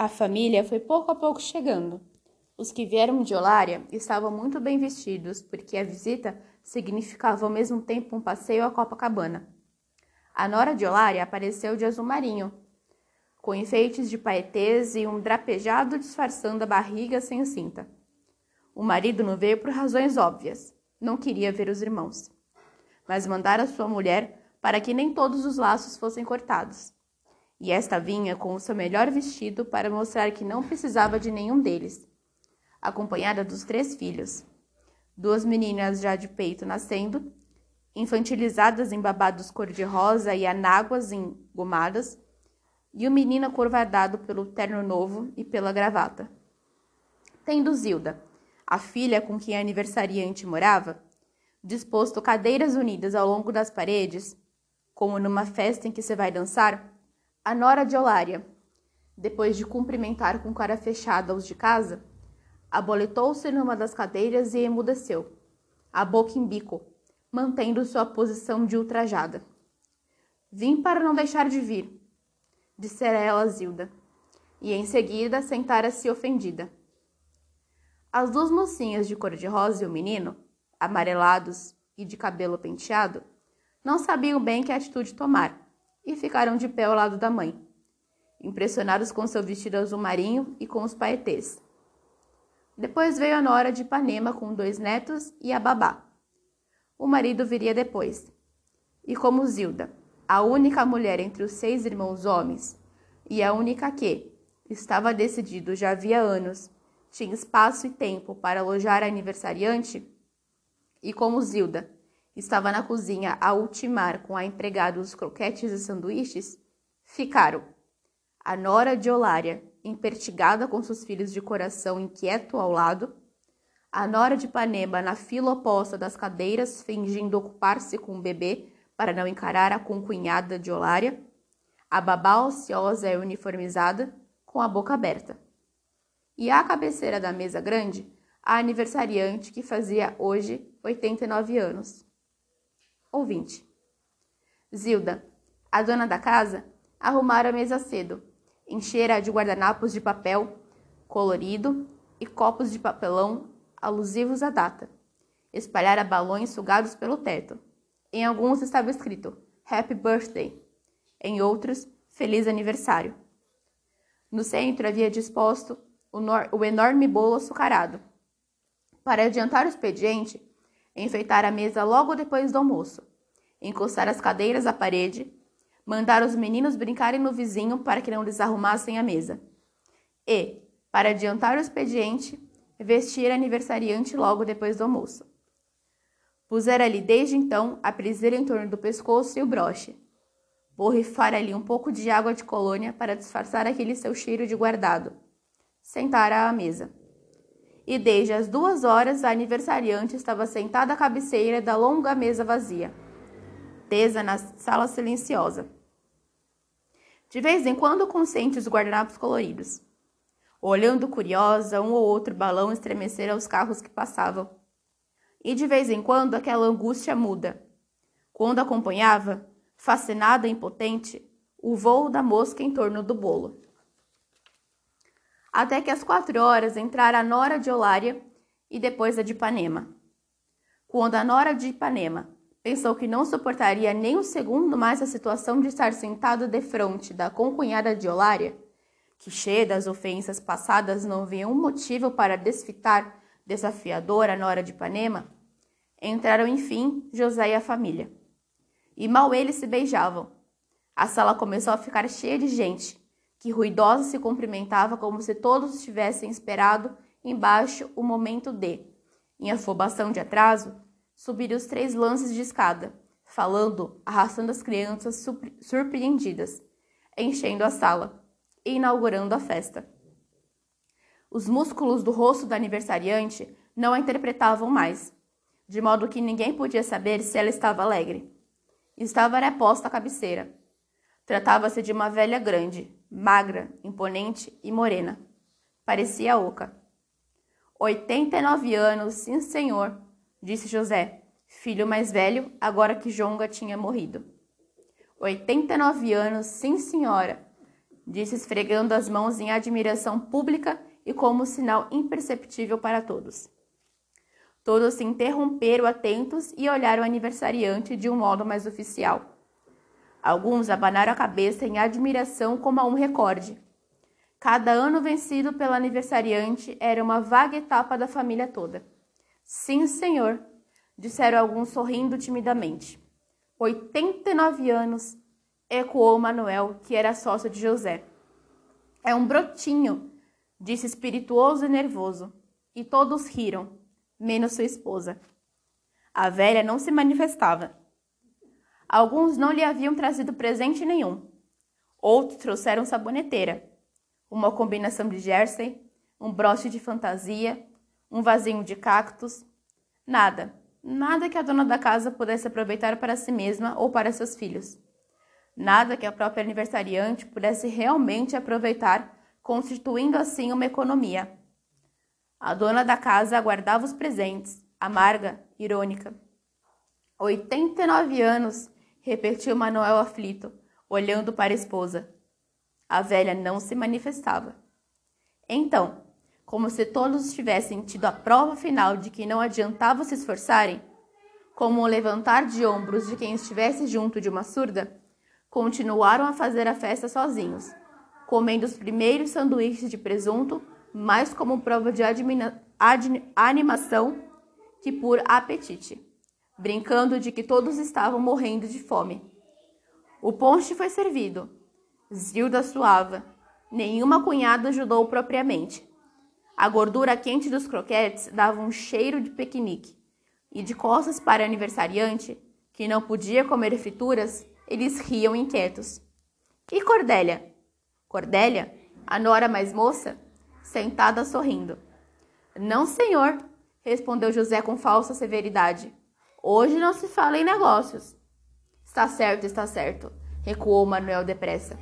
A família foi pouco a pouco chegando. Os que vieram de Olária estavam muito bem vestidos, porque a visita significava ao mesmo tempo um passeio a Copacabana. A nora de Olária apareceu de azul marinho, com enfeites de paetês e um drapejado disfarçando a barriga sem cinta. O marido não veio por razões óbvias. Não queria ver os irmãos. Mas mandara sua mulher para que nem todos os laços fossem cortados. E esta vinha com o seu melhor vestido para mostrar que não precisava de nenhum deles, acompanhada dos três filhos. Duas meninas já de peito nascendo, infantilizadas em babados cor-de-rosa e anáguas engomadas, e o menino acurvadado pelo terno novo e pela gravata. Tendo Zilda, a filha com quem a aniversariante morava, disposto cadeiras unidas ao longo das paredes, como numa festa em que se vai dançar, a nora de Olária, depois de cumprimentar com cara fechada os de casa, aboletou-se numa das cadeiras e emudeceu, a boca em bico, mantendo sua posição de ultrajada. Vim para não deixar de vir, dissera ela a Zilda, e em seguida sentara-se ofendida. As duas mocinhas de cor-de-rosa e o menino, amarelados e de cabelo penteado, não sabiam bem que atitude tomar e ficaram de pé ao lado da mãe, impressionados com seu vestido azul marinho e com os paetês. Depois veio a nora de Ipanema com dois netos e a babá. O marido viria depois. E como Zilda, a única mulher entre os seis irmãos homens, e a única que, estava decidido já havia anos, tinha espaço e tempo para alojar a aniversariante, e como Zilda estava na cozinha a ultimar com a empregada os croquetes e sanduíches, ficaram. A nora de Olária, empertigada com seus filhos de coração inquieto ao lado, a nora de Panema na fila oposta das cadeiras, fingindo ocupar-se com o bebê para não encarar a concunhada de Olária, a babá ociosa e uniformizada, com a boca aberta. E à cabeceira da mesa grande, a aniversariante que fazia hoje 89 anos. Ouvinte. Zilda, a dona da casa, arrumara a mesa cedo, enchera de guardanapos de papel colorido e copos de papelão alusivos à data. Espalhara balões sugados pelo teto. Em alguns estava escrito Happy Birthday, em outros Feliz Aniversário. No centro havia disposto o, o enorme bolo açucarado. Para adiantar o expediente, enfeitar a mesa logo depois do almoço, encostar as cadeiras à parede, mandar os meninos brincarem no vizinho para que não desarrumassem a mesa. E, para adiantar o expediente, vestir a aniversariante logo depois do almoço. Pusera-lhe desde então a priseira em torno do pescoço e o broche. Borrifara-lhe um pouco de água de colônia para disfarçar aquele seu cheiro de guardado sentara à mesa. E desde as duas horas a aniversariante estava sentada à cabeceira da longa mesa vazia, tesa na sala silenciosa. De vez em quando consciente os guardanapos coloridos, olhando curiosa um ou outro balão estremecer aos carros que passavam. E de vez em quando aquela angústia muda, quando acompanhava, fascinada e impotente, o voo da mosca em torno do bolo até que às quatro horas entrara a nora de Olária e depois a de Ipanema. Quando a nora de Ipanema pensou que não suportaria nem um segundo mais a situação de estar sentado de frente da concunhada de Olária, que cheia das ofensas passadas não via um motivo para desfitar desafiadora a nora de Ipanema, entraram enfim José e a família. E mal eles se beijavam. A sala começou a ficar cheia de gente, que ruidosa se cumprimentava como se todos tivessem esperado embaixo o momento de, em afobação de atraso, subir os três lances de escada, falando, arrastando as crianças surpreendidas, enchendo a sala e inaugurando a festa. Os músculos do rosto da aniversariante não a interpretavam mais, de modo que ninguém podia saber se ela estava alegre. Estava reposta à cabeceira. Tratava-se de uma velha grande, magra, imponente e morena. Parecia oca. Oitenta e nove anos, sim senhor, disse José, filho mais velho, agora que Jonga tinha morrido. Oitenta e nove anos, sim senhora, disse esfregando as mãos em admiração pública e como sinal imperceptível para todos. Todos se interromperam atentos e olharam o aniversariante de um modo mais oficial. Alguns abanaram a cabeça em admiração como a um recorde. Cada ano vencido pelo aniversariante era uma vaga etapa da família toda. Sim, senhor, disseram alguns sorrindo timidamente. 89 anos, ecoou Manuel, que era sócio de José. É um brotinho, disse espirituoso e nervoso, e todos riram, menos sua esposa. A velha não se manifestava. Alguns não lhe haviam trazido presente nenhum. Outros trouxeram saboneteira, uma combinação de jersey, um broche de fantasia, um vasinho de cactos. Nada, nada que a dona da casa pudesse aproveitar para si mesma ou para seus filhos. Nada que a própria aniversariante pudesse realmente aproveitar, constituindo assim uma economia. A dona da casa aguardava os presentes, amarga, irônica. 89 anos, repetiu Manuel aflito, olhando para a esposa. A velha não se manifestava. Então, como se todos tivessem tido a prova final de que não adiantava se esforçarem, como o levantar de ombros de quem estivesse junto de uma surda, continuaram a fazer a festa sozinhos, comendo os primeiros sanduíches de presunto, mais como prova de animação que por apetite, brincando de que todos estavam morrendo de fome. O ponche foi servido. Zilda suava. Nenhuma cunhada ajudou propriamente. A gordura quente dos croquetes dava um cheiro de piquenique. E de costas para aniversariante, que não podia comer frituras, eles riam inquietos. E Cordélia? Cordélia, a nora mais moça, sentada sorrindo. Não, senhor, respondeu José com falsa severidade. Hoje não se fala em negócios. Está certo, está certo, recuou Manuel depressa,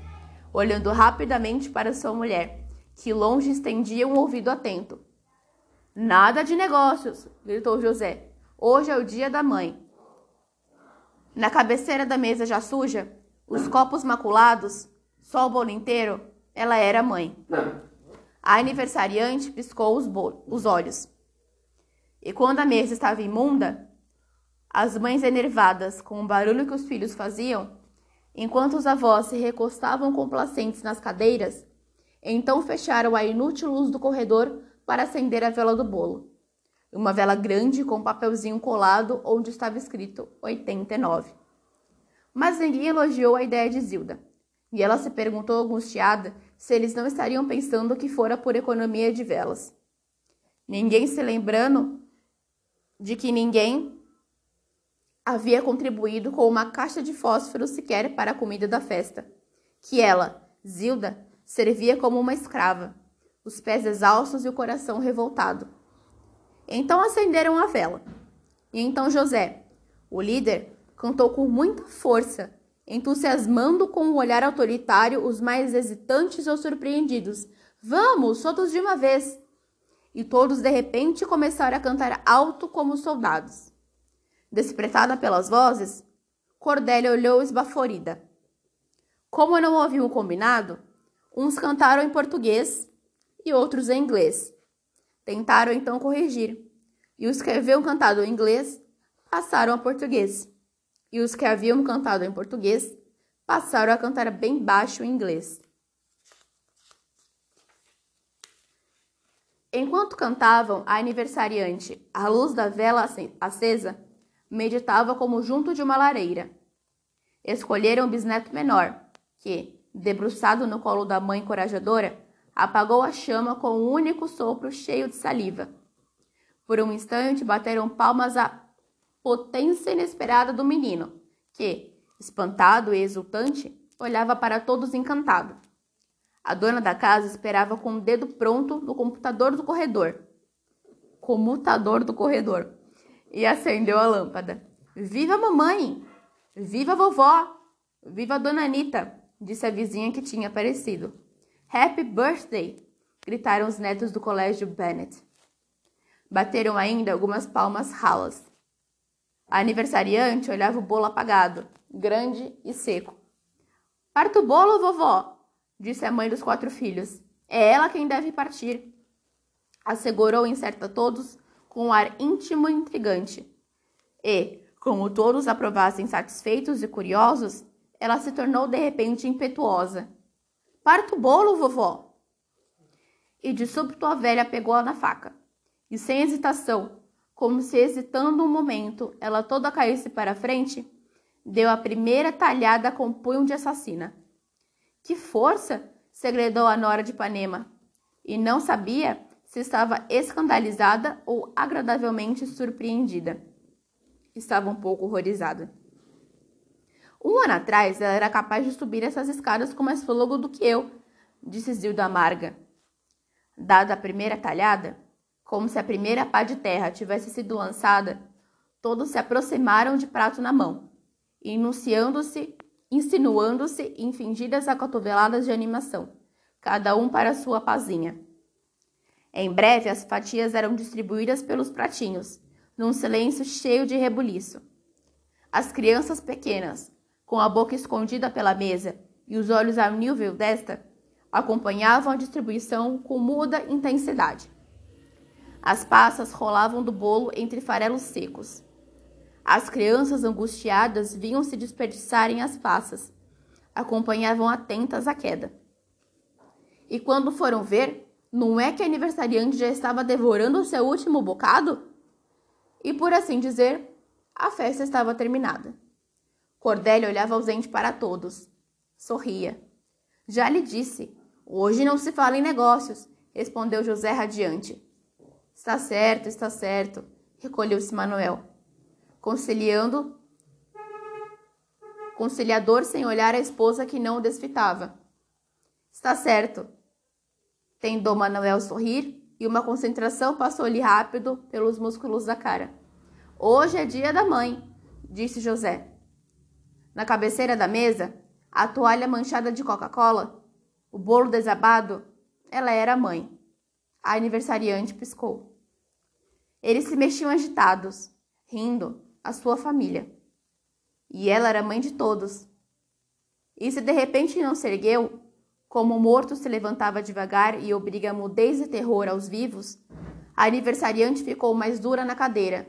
olhando rapidamente para sua mulher, que longe estendia um ouvido atento. Nada de negócios, gritou José. Hoje é o dia da mãe. Na cabeceira da mesa já suja, os copos maculados, só o bolo inteiro, ela era mãe. A aniversariante piscou os, os olhos. E quando a mesa estava imunda, as mães enervadas com o barulho que os filhos faziam, enquanto os avós se recostavam complacentes nas cadeiras, então fecharam a inútil luz do corredor para acender a vela do bolo uma vela grande com um papelzinho colado onde estava escrito 89. Mas ninguém elogiou a ideia de Zilda, e ela se perguntou angustiada se eles não estariam pensando que fora por economia de velas. Ninguém se lembrando de que ninguém havia contribuído com uma caixa de fósforo sequer para a comida da festa, que ela, Zilda, servia como uma escrava, os pés exaustos e o coração revoltado. Então acenderam a vela. E então José, o líder, cantou com muita força, entusiasmando com um olhar autoritário os mais hesitantes ou surpreendidos. Vamos, todos de uma vez! E todos de repente começaram a cantar alto como soldados. Despretada pelas vozes, Cordélia olhou esbaforida. Como não ouviu o combinado, uns cantaram em português e outros em inglês. Tentaram então corrigir, e os que haviam cantado em inglês passaram a português, e os que haviam cantado em português passaram a cantar bem baixo em inglês. Enquanto cantavam, a aniversariante, à luz da vela acesa, meditava como junto de uma lareira. Escolheram o bisneto menor, que, debruçado no colo da mãe corajadora, apagou a chama com um único sopro cheio de saliva. Por um instante bateram palmas à potência inesperada do menino, que, espantado e exultante, olhava para todos encantado. A dona da casa esperava com o dedo pronto no computador do corredor. Comutador do corredor. E acendeu a lâmpada. Viva mamãe! Viva vovó! Viva dona Anita! Disse a vizinha que tinha aparecido. Happy Birthday! gritaram os netos do colégio Bennett. Bateram ainda algumas palmas ralas. A aniversariante olhava o bolo apagado, grande e seco. Parta o bolo, vovó! disse a mãe dos quatro filhos. É ela quem deve partir. Assegurou incerta a todos com um ar íntimo e intrigante. E, como todos aprovassem satisfeitos e curiosos, ela se tornou de repente impetuosa. Parta o bolo, vovó! E de súbito a velha pegou-a na faca. E sem hesitação, como se hesitando um momento, ela toda caísse para a frente, deu a primeira talhada com punho de assassina. Que força! segredou a nora de Ipanema, e não sabia se estava escandalizada ou agradavelmente surpreendida. Estava um pouco horrorizada. Um ano atrás, ela era capaz de subir essas escadas com mais fôlego do que eu, disse Zilda amarga. Dada a primeira talhada, como se a primeira pá de terra tivesse sido lançada, todos se aproximaram de prato na mão, enunciando-se, insinuando-se em fingidas acotoveladas de animação, cada um para sua pazinha. Em breve, as fatias eram distribuídas pelos pratinhos, num silêncio cheio de rebuliço. As crianças pequenas, com a boca escondida pela mesa e os olhos ao nível desta, acompanhavam a distribuição com muda intensidade. As passas rolavam do bolo entre farelos secos. As crianças angustiadas viam se desperdiçarem as passas, acompanhavam atentas a queda. E quando foram ver, não é que a aniversariante já estava devorando o seu último bocado? E por assim dizer, a festa estava terminada. Cordélia olhava ausente para todos. Sorria. Já lhe disse. Hoje não se fala em negócios, respondeu José radiante. Está certo, está certo, recolheu-se Manuel, conciliando, conciliador sem olhar a esposa que não o desfitava. Está certo. Tendou Manuel sorrir e uma concentração passou-lhe rápido pelos músculos da cara. Hoje é dia da mãe, disse José. Na cabeceira da mesa, a toalha manchada de Coca-Cola, o bolo desabado, ela era a mãe. A aniversariante piscou. Eles se mexiam agitados, rindo, a sua família. E ela era mãe de todos. E se de repente não se ergueu, como o morto se levantava devagar e obriga mudez e terror aos vivos, a aniversariante ficou mais dura na cadeira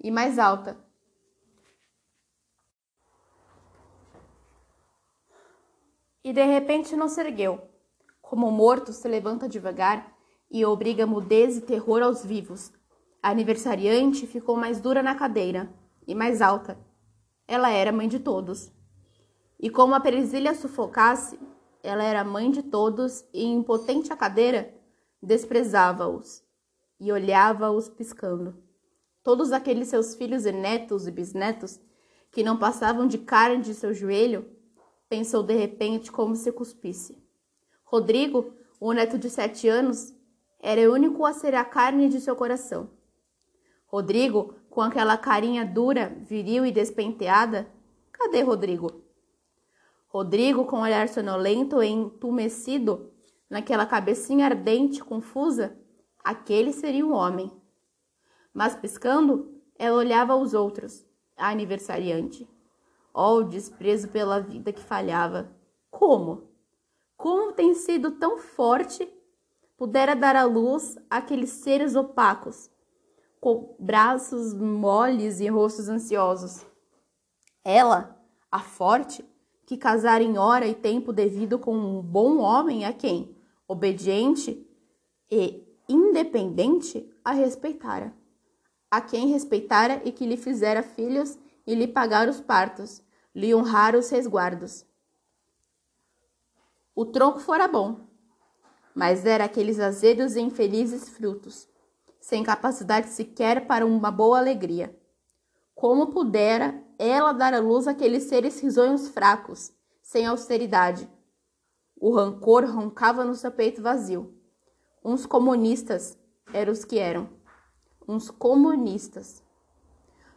e mais alta, e de repente não se ergueu. Como o morto se levanta devagar e obriga mudez e terror aos vivos. A aniversariante ficou mais dura na cadeira e mais alta. Ela era mãe de todos. E como a presilha sufocasse, ela era mãe de todos e, impotente à cadeira, desprezava-os e olhava-os piscando. Todos aqueles seus filhos e netos e bisnetos que não passavam de carne de seu joelho pensou de repente como se cuspisse. Rodrigo, o neto de sete anos, era o único a ser a carne de seu coração. Rodrigo, com aquela carinha dura, viril e despenteada, cadê Rodrigo? Rodrigo, com o olhar sonolento e entumecido, naquela cabecinha ardente, confusa, aquele seria um homem. Mas piscando, ela olhava os outros, a aniversariante. Oh, o desprezo pela vida que falhava. Como? Como tem sido tão forte, pudera dar à luz aqueles seres opacos, com braços moles e rostos ansiosos. Ela, a forte, que casara em hora e tempo devido com um bom homem a quem, obediente e independente, a respeitara. A quem respeitara e que lhe fizera filhos e lhe pagara os partos, lhe honrar os resguardos. O tronco fora bom, mas era aqueles azedos e infelizes frutos, sem capacidade sequer para uma boa alegria. Como pudera ela dar à luz aqueles seres risonhos fracos, sem austeridade? O rancor roncava no seu peito vazio. Uns comunistas eram os que eram. Uns comunistas.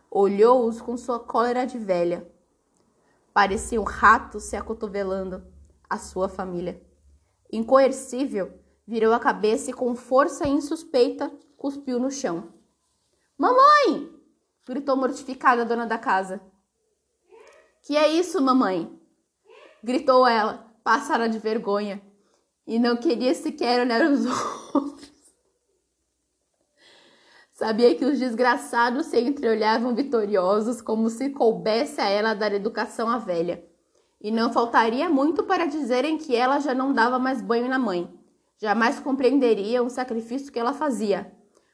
Olhou-os com sua cólera de velha Parecia um rato se acotovelando a sua família. Incoercível, virou a cabeça e com força insuspeita cuspiu no chão. Mamãe! Gritou mortificada a dona da casa. Que é isso, mamãe? gritou ela, passara de vergonha e não queria sequer olhar os outros. Sabia que os desgraçados se entreolhavam vitoriosos, como se coubesse a ela dar educação à velha. E não faltaria muito para dizerem que ela já não dava mais banho na mãe. Jamais compreenderiam o sacrifício que ela fazia.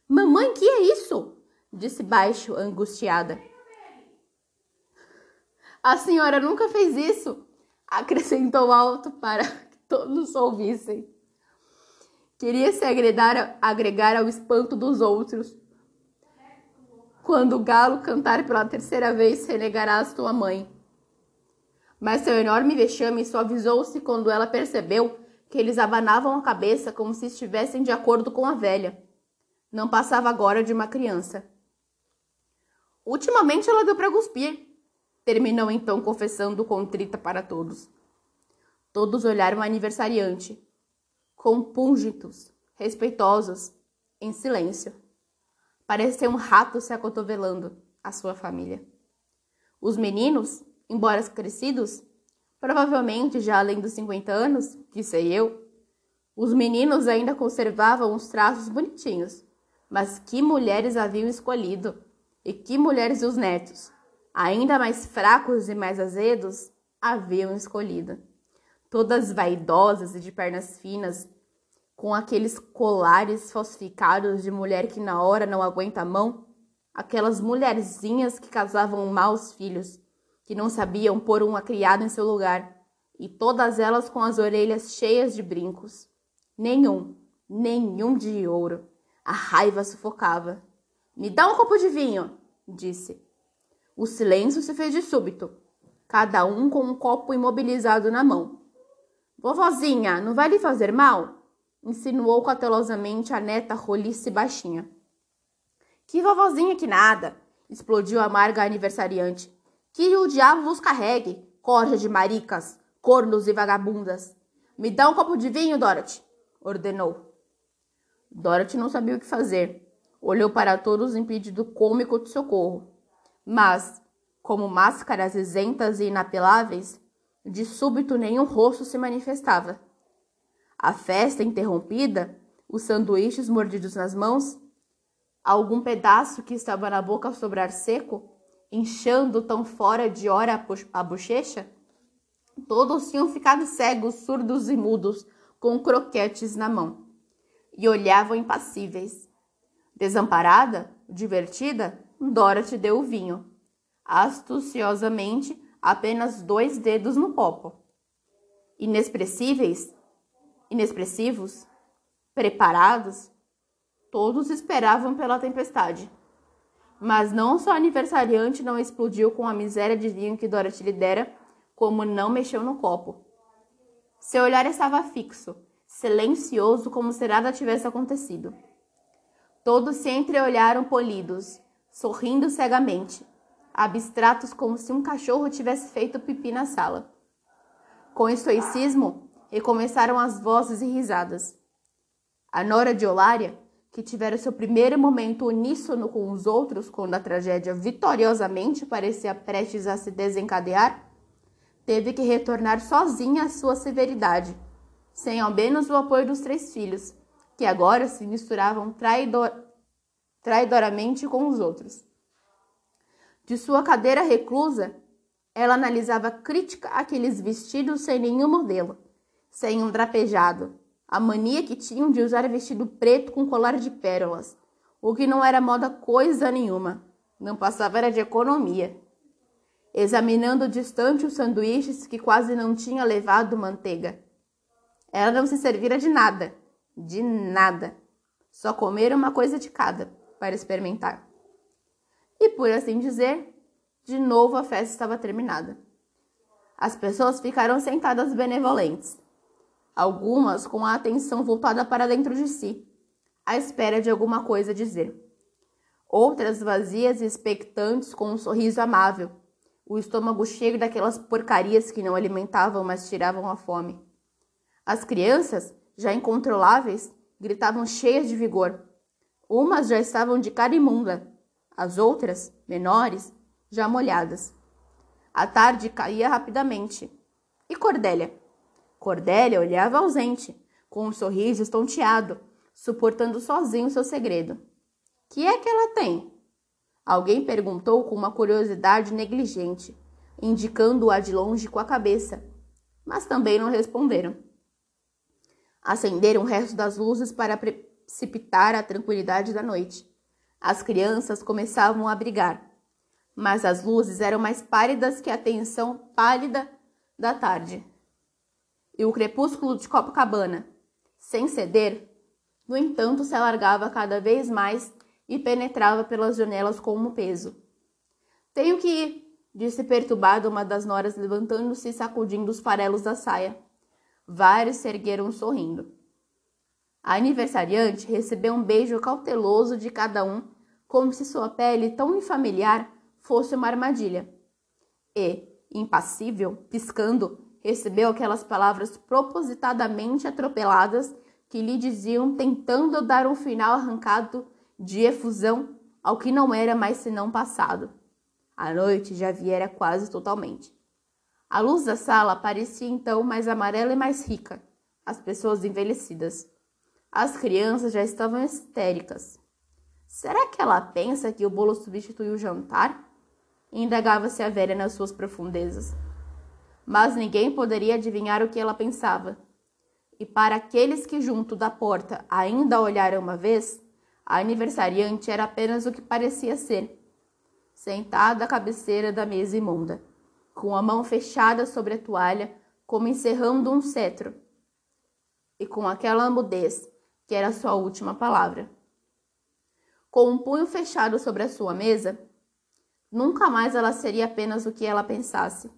Mamãe, que é isso? Disse baixo, angustiada. A senhora nunca fez isso, acrescentou alto para que todos ouvissem. Queria se agregar, agregar ao espanto dos outros. Quando o galo cantar pela terceira vez, renegarás tua mãe. Mas seu enorme vexame suavizou-se quando ela percebeu que eles abanavam a cabeça como se estivessem de acordo com a velha. Não passava agora de uma criança. Ultimamente ela deu para cuspir, terminou então confessando contrita para todos. Todos olharam o aniversariante, compúngitos, respeitosos, em silêncio. Parecia um rato se acotovelando a sua família. Os meninos, embora crescidos, provavelmente já além dos 50 anos, que sei eu, os meninos ainda conservavam os traços bonitinhos. Mas que mulheres haviam escolhido! E que mulheres os netos, ainda mais fracos e mais azedos, haviam escolhido. Todas vaidosas e de pernas finas, com aqueles colares falsificados de mulher que na hora não aguenta a mão, aquelas mulherzinhas que casavam maus filhos, que não sabiam pôr uma criada em seu lugar, e todas elas com as orelhas cheias de brincos. Nenhum, nenhum de ouro. A raiva sufocava. Me dá um copo de vinho, disse. O silêncio se fez de súbito, cada um com um copo imobilizado na mão. Vovozinha, não vai lhe fazer mal? insinuou cautelosamente a neta roliça e baixinha. Que vovozinha que nada! explodiu a amarga aniversariante. Que o diabo vos carregue, corja de maricas, cornos e vagabundas. Me dá um copo de vinho, Dorothy, ordenou. Dorothy não sabia o que fazer. Olhou para todos em pedido cômico de socorro. Mas, como máscaras isentas e inapeláveis, de súbito nenhum rosto se manifestava. A festa interrompida, os sanduíches mordidos nas mãos, algum pedaço que estava na boca a sobrar seco, inchando tão fora de hora a bochecha, todos tinham ficado cegos, surdos e mudos, com croquetes na mão, e olhavam impassíveis. Desamparada, divertida, Dorothy deu o vinho, astuciosamente apenas dois dedos no copo. Inexpressíveis, inexpressivos, preparados, todos esperavam pela tempestade. Mas não só aniversariante não explodiu com a miséria de vinho que Dorothy lhe dera, como não mexeu no copo. Seu olhar estava fixo, silencioso, como se nada tivesse acontecido. Todos se entreolharam polidos, sorrindo cegamente, abstratos como se um cachorro tivesse feito pipi na sala. Com estoicismo, e começaram as vozes e risadas. A nora de Olária, que tivera seu primeiro momento uníssono com os outros quando a tragédia vitoriosamente parecia prestes a se desencadear, teve que retornar sozinha à sua severidade, sem ao menos o apoio dos três filhos, que agora se misturavam traidor... traidoramente com os outros. De sua cadeira reclusa, ela analisava crítica aqueles vestidos sem nenhum modelo, sem um drapejado, a mania que tinham de usar vestido preto com colar de pérolas, o que não era moda coisa nenhuma, não passava era de economia. Examinando distante os sanduíches que quase não tinha levado manteiga. Ela não se servira de nada, de nada. Só comer uma coisa de cada para experimentar. E por assim dizer, de novo a festa estava terminada. As pessoas ficaram sentadas benevolentes, algumas com a atenção voltada para dentro de si, à espera de alguma coisa dizer. Outras vazias e expectantes com um sorriso amável, o estômago cheio daquelas porcarias que não alimentavam, mas tiravam a fome. As crianças, já incontroláveis, gritavam cheias de vigor. Umas já estavam de cara imunda, as outras, menores, já molhadas. A tarde caía rapidamente. E Cordélia? Cordélia olhava ausente, com um sorriso estonteado, suportando sozinho seu segredo. Que é que ela tem? Alguém perguntou com uma curiosidade negligente, indicando-a de longe com a cabeça, mas também não responderam. Acenderam o resto das luzes para precipitar a tranquilidade da noite. As crianças começavam a brigar, mas as luzes eram mais pálidas que a tensão pálida da tarde. E o crepúsculo de Copacabana, sem ceder, no entanto, se alargava cada vez mais e penetrava pelas janelas com um peso. Tenho que ir, disse perturbada uma das noras, levantando-se e sacudindo os farelos da saia. Vários se ergueram sorrindo. A aniversariante recebeu um beijo cauteloso de cada um, como se sua pele, tão infamiliar, fosse uma armadilha. E, impassível, piscando, recebeu aquelas palavras propositadamente atropeladas que lhe diziam, tentando dar um final arrancado de efusão ao que não era mais senão passado. A noite já viera quase totalmente. A luz da sala parecia então mais amarela e mais rica, as pessoas envelhecidas. As crianças já estavam histéricas. Será que ela pensa que o bolo substituiu o jantar? Indagava-se a velha nas suas profundezas. Mas ninguém poderia adivinhar o que ela pensava. E para aqueles que junto da porta ainda olharam uma vez, a aniversariante era apenas o que parecia ser. Sentada à cabeceira da mesa imunda, com a mão fechada sobre a toalha, como encerrando um cetro, e com aquela mudez que era sua última palavra. Com um punho fechado sobre a sua mesa, nunca mais ela seria apenas o que ela pensasse.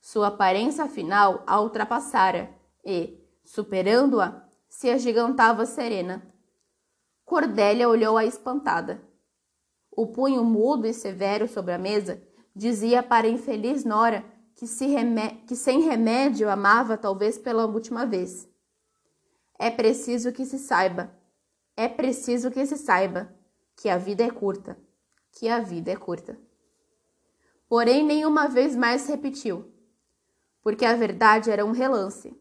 Sua aparência final a ultrapassara e, superando-a, se agigantava serena Cordélia olhou-a espantada. O punho mudo e severo sobre a mesa dizia para a infeliz Nora que, que sem remédio amava talvez pela última vez. É preciso que se saiba, é preciso que se saiba que a vida é curta, que a vida é curta. Porém, nenhuma vez mais repetiu, porque a verdade era um relance.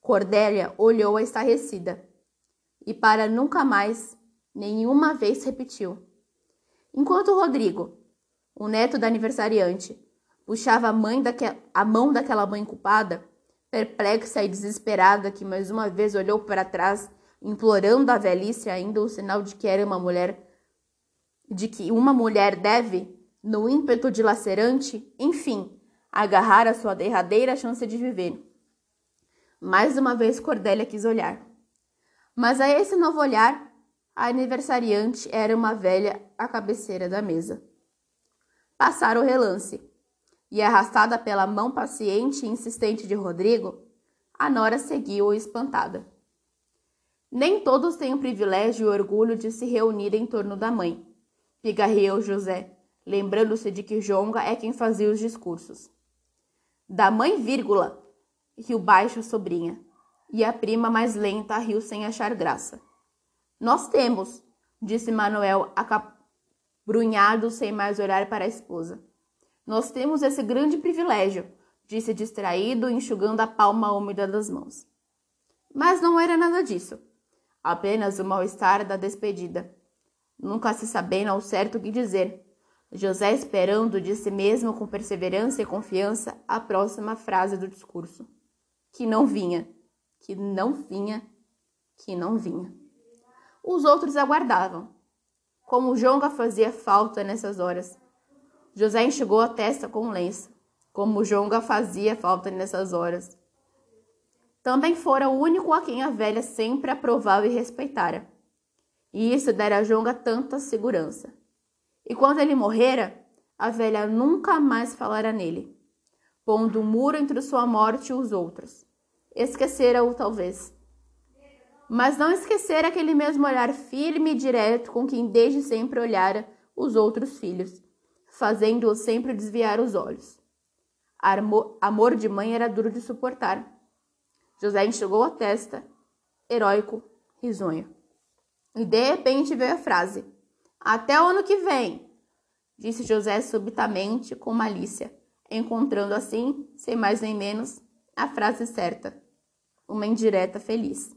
Cordélia olhou-a estarrecida e para nunca mais, nenhuma vez repetiu. Enquanto Rodrigo, o neto da aniversariante, puxava a, a mão daquela mãe culpada, perplexa e desesperada que mais uma vez olhou para trás, implorando à velhice ainda o sinal de que era uma mulher, de que uma mulher deve, no ímpeto dilacerante, enfim, agarrar a sua derradeira chance de viver. Mais uma vez Cordélia quis olhar. Mas a esse novo olhar, a aniversariante era uma velha à cabeceira da mesa. Passara o relance, e arrastada pela mão paciente e insistente de Rodrigo, a nora seguiu-o espantada. Nem todos têm o privilégio e o orgulho de se reunir em torno da mãe, pigarreou José, lembrando-se de que Jonga é quem fazia os discursos. Da mãe, vírgula, riu baixo a sobrinha e a prima mais lenta riu sem achar graça. Nós temos, disse Manuel, acabrunhado sem mais olhar para a esposa. Nós temos esse grande privilégio, disse distraído, enxugando a palma úmida das mãos. Mas não era nada disso. Apenas o mal-estar da despedida. Nunca se sabendo ao certo o que dizer. José esperando de si mesmo com perseverança e confiança a próxima frase do discurso, que não vinha que não vinha, que não vinha. Os outros aguardavam. Como Jonga fazia falta nessas horas. José enxugou a testa com um lenço. Como Jonga fazia falta nessas horas. Também fora o único a quem a velha sempre aprovava e respeitara. E isso dera a Jonga tanta segurança. E quando ele morrera, a velha nunca mais falara nele, pondo um muro entre sua morte e os outros. Esquecera-o, talvez. Mas não esquecera aquele mesmo olhar firme e direto com quem desde sempre olhara os outros filhos, fazendo-os sempre desviar os olhos. Amor de mãe era duro de suportar. José enxugou a testa, heróico, risonho. E de repente veio a frase: Até o ano que vem, disse José subitamente com malícia, encontrando assim, sem mais nem menos, a frase certa. Uma indireta feliz.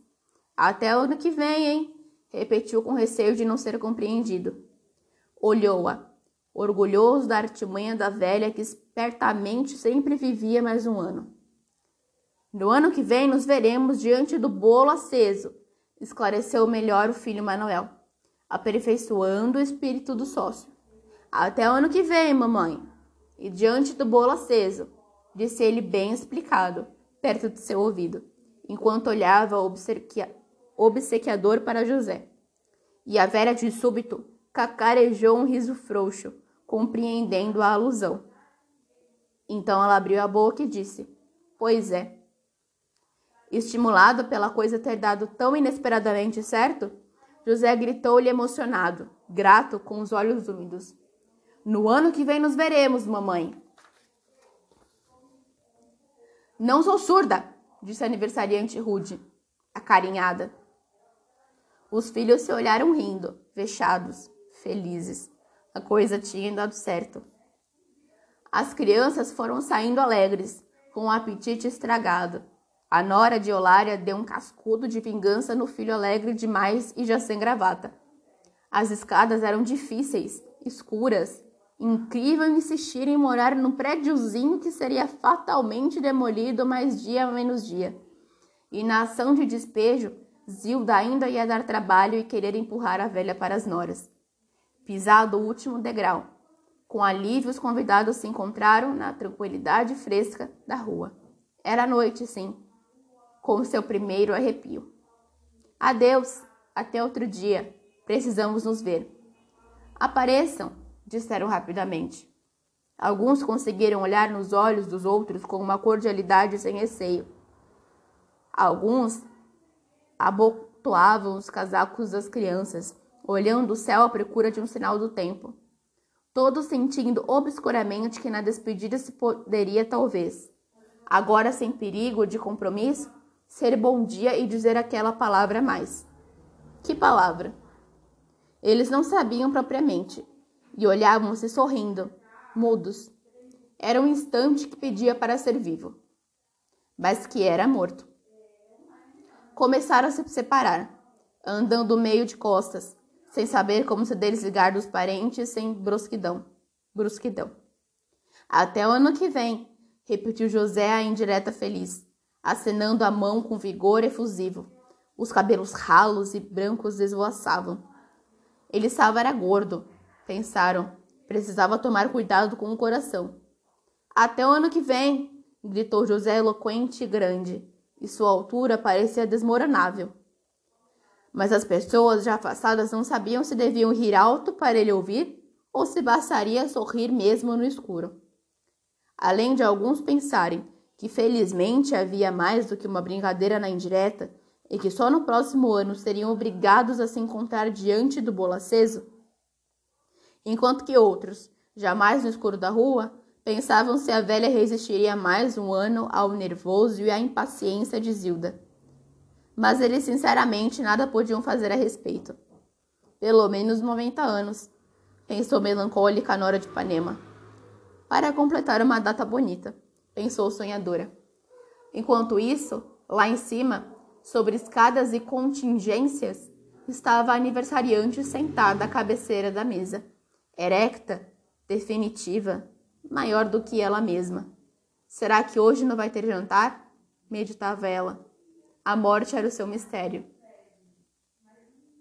Até o ano que vem, hein? Repetiu com receio de não ser compreendido. Olhou-a, orgulhoso da artimanha da velha que espertamente sempre vivia mais um ano. No ano que vem nos veremos diante do bolo aceso, esclareceu melhor o filho Manuel, aperfeiçoando o espírito do sócio. Até o ano que vem, mamãe. E diante do bolo aceso, disse ele bem explicado, perto de seu ouvido, enquanto olhava obsequia obsequiador para José. E a velha de súbito cacarejou um riso frouxo, compreendendo a alusão. Então ela abriu a boca e disse: Pois é. Estimulado pela coisa ter dado tão inesperadamente certo, José gritou-lhe emocionado, grato, com os olhos úmidos. No ano que vem nos veremos, mamãe. Não sou surda, disse a aniversariante rude, acarinhada. Os filhos se olharam rindo, fechados, felizes. A coisa tinha dado certo. As crianças foram saindo alegres, com o apetite estragado. A nora de Olária deu um cascudo de vingança no filho alegre demais e já sem gravata. As escadas eram difíceis, escuras. Incrível insistir em morar num prédiozinho que seria fatalmente demolido mais dia menos dia. E na ação de despejo, Zilda ainda ia dar trabalho e querer empurrar a velha para as noras. Pisado o último degrau. Com alívio, os convidados se encontraram na tranquilidade fresca da rua. Era noite, sim, com seu primeiro arrepio. Adeus, até outro dia. Precisamos nos ver. Apareçam, disseram rapidamente. Alguns conseguiram olhar nos olhos dos outros com uma cordialidade sem receio. Alguns abotoavam os casacos das crianças, olhando o céu à procura de um sinal do tempo. Todos sentindo obscuramente que na despedida se poderia, talvez, agora sem perigo de compromisso, ser bom dia e dizer aquela palavra mais. Que palavra? Eles não sabiam propriamente e olhavam-se sorrindo, mudos. Era um instante que pedia para ser vivo, mas que era morto começaram a se separar, andando meio de costas, sem saber como se desligar dos parentes sem brusquidão. brusquidão. Até o ano que vem, repetiu José a indireta feliz, acenando a mão com vigor efusivo. Os cabelos ralos e brancos esvoaçavam. Ele estava era gordo, pensaram. Precisava tomar cuidado com o coração. Até o ano que vem, gritou José eloquente e grande e sua altura parecia desmoronável. Mas as pessoas já afastadas não sabiam se deviam rir alto para ele ouvir ou se bastaria sorrir mesmo no escuro. Além de alguns pensarem que felizmente havia mais do que uma brincadeira na indireta e que só no próximo ano seriam obrigados a se encontrar diante do bolo aceso, enquanto que outros, jamais no escuro da rua, Pensavam se a velha resistiria mais um ano ao nervoso e à impaciência de Zilda. Mas eles sinceramente nada podiam fazer a respeito. Pelo menos 90 anos, pensou melancólica Nora de Ipanema. Para completar uma data bonita, pensou sonhadora. Enquanto isso, lá em cima, sobre escadas e contingências, estava a aniversariante sentada à cabeceira da mesa, erecta, definitiva, maior do que ela mesma. Será que hoje não vai ter jantar? Meditava ela. A morte era o seu mistério.